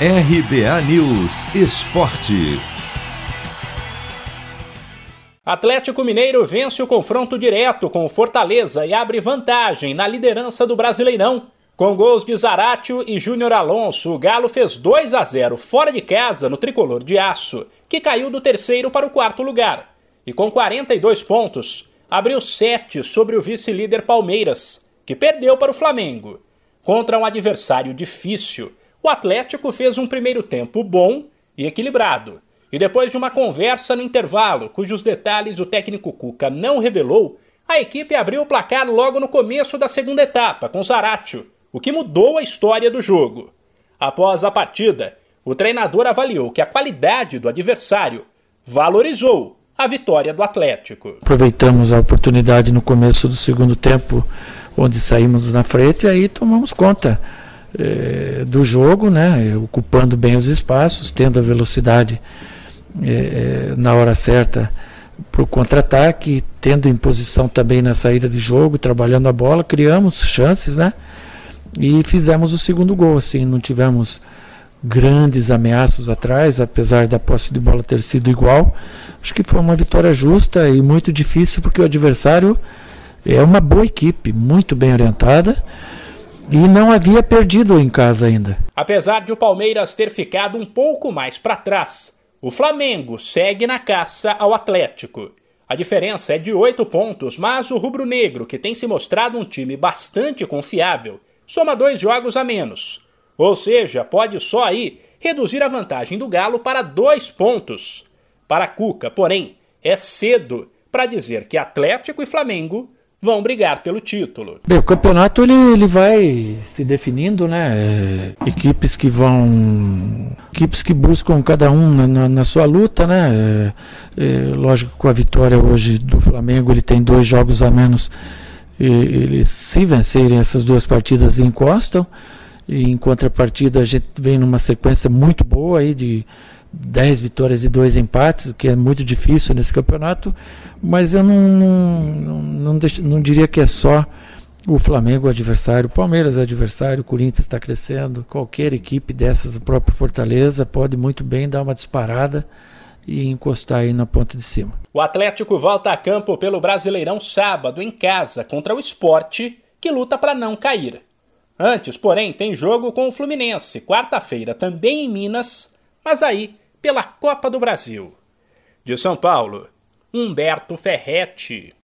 RBA News Esporte. Atlético Mineiro vence o confronto direto com o Fortaleza e abre vantagem na liderança do Brasileirão. Com gols de Zaratio e Júnior Alonso, o Galo fez 2 a 0 fora de casa no tricolor de aço, que caiu do terceiro para o quarto lugar. E com 42 pontos, abriu 7 sobre o vice-líder Palmeiras, que perdeu para o Flamengo. Contra um adversário difícil, o Atlético fez um primeiro tempo bom e equilibrado e depois de uma conversa no intervalo, cujos detalhes o técnico Cuca não revelou, a equipe abriu o placar logo no começo da segunda etapa, com Zaratio, o que mudou a história do jogo. Após a partida, o treinador avaliou que a qualidade do adversário valorizou a vitória do Atlético. Aproveitamos a oportunidade no começo do segundo tempo, onde saímos na frente, e aí tomamos conta eh, do jogo, né, ocupando bem os espaços, tendo a velocidade é, na hora certa para o contra-ataque, tendo imposição também na saída de jogo, trabalhando a bola, criamos chances, né? E fizemos o segundo gol, assim, não tivemos grandes ameaços atrás, apesar da posse de bola ter sido igual. Acho que foi uma vitória justa e muito difícil porque o adversário é uma boa equipe, muito bem orientada e não havia perdido em casa ainda. Apesar de o Palmeiras ter ficado um pouco mais para trás, o Flamengo segue na caça ao Atlético. A diferença é de oito pontos, mas o rubro-negro, que tem se mostrado um time bastante confiável, soma dois jogos a menos. Ou seja, pode só aí reduzir a vantagem do Galo para dois pontos. Para Cuca, porém, é cedo para dizer que Atlético e Flamengo vão brigar pelo título. Bem, o campeonato ele, ele vai se definindo, né? É, equipes que vão. equipes que buscam cada um na, na, na sua luta, né? É, é, lógico com a vitória hoje do Flamengo, ele tem dois jogos a menos. E, eles, se vencerem essas duas partidas, encostam. E em contrapartida, a gente vem numa sequência muito boa aí de 10 vitórias e 2 empates, o que é muito difícil nesse campeonato, mas eu não, não, não, deixo, não diria que é só o Flamengo adversário, o Palmeiras adversário, o Corinthians está crescendo, qualquer equipe dessas, o próprio Fortaleza, pode muito bem dar uma disparada e encostar aí na ponta de cima. O Atlético volta a campo pelo Brasileirão sábado em casa contra o Esporte, que luta para não cair. Antes, porém, tem jogo com o Fluminense, quarta-feira também em Minas, mas aí pela Copa do Brasil. De São Paulo, Humberto Ferretti.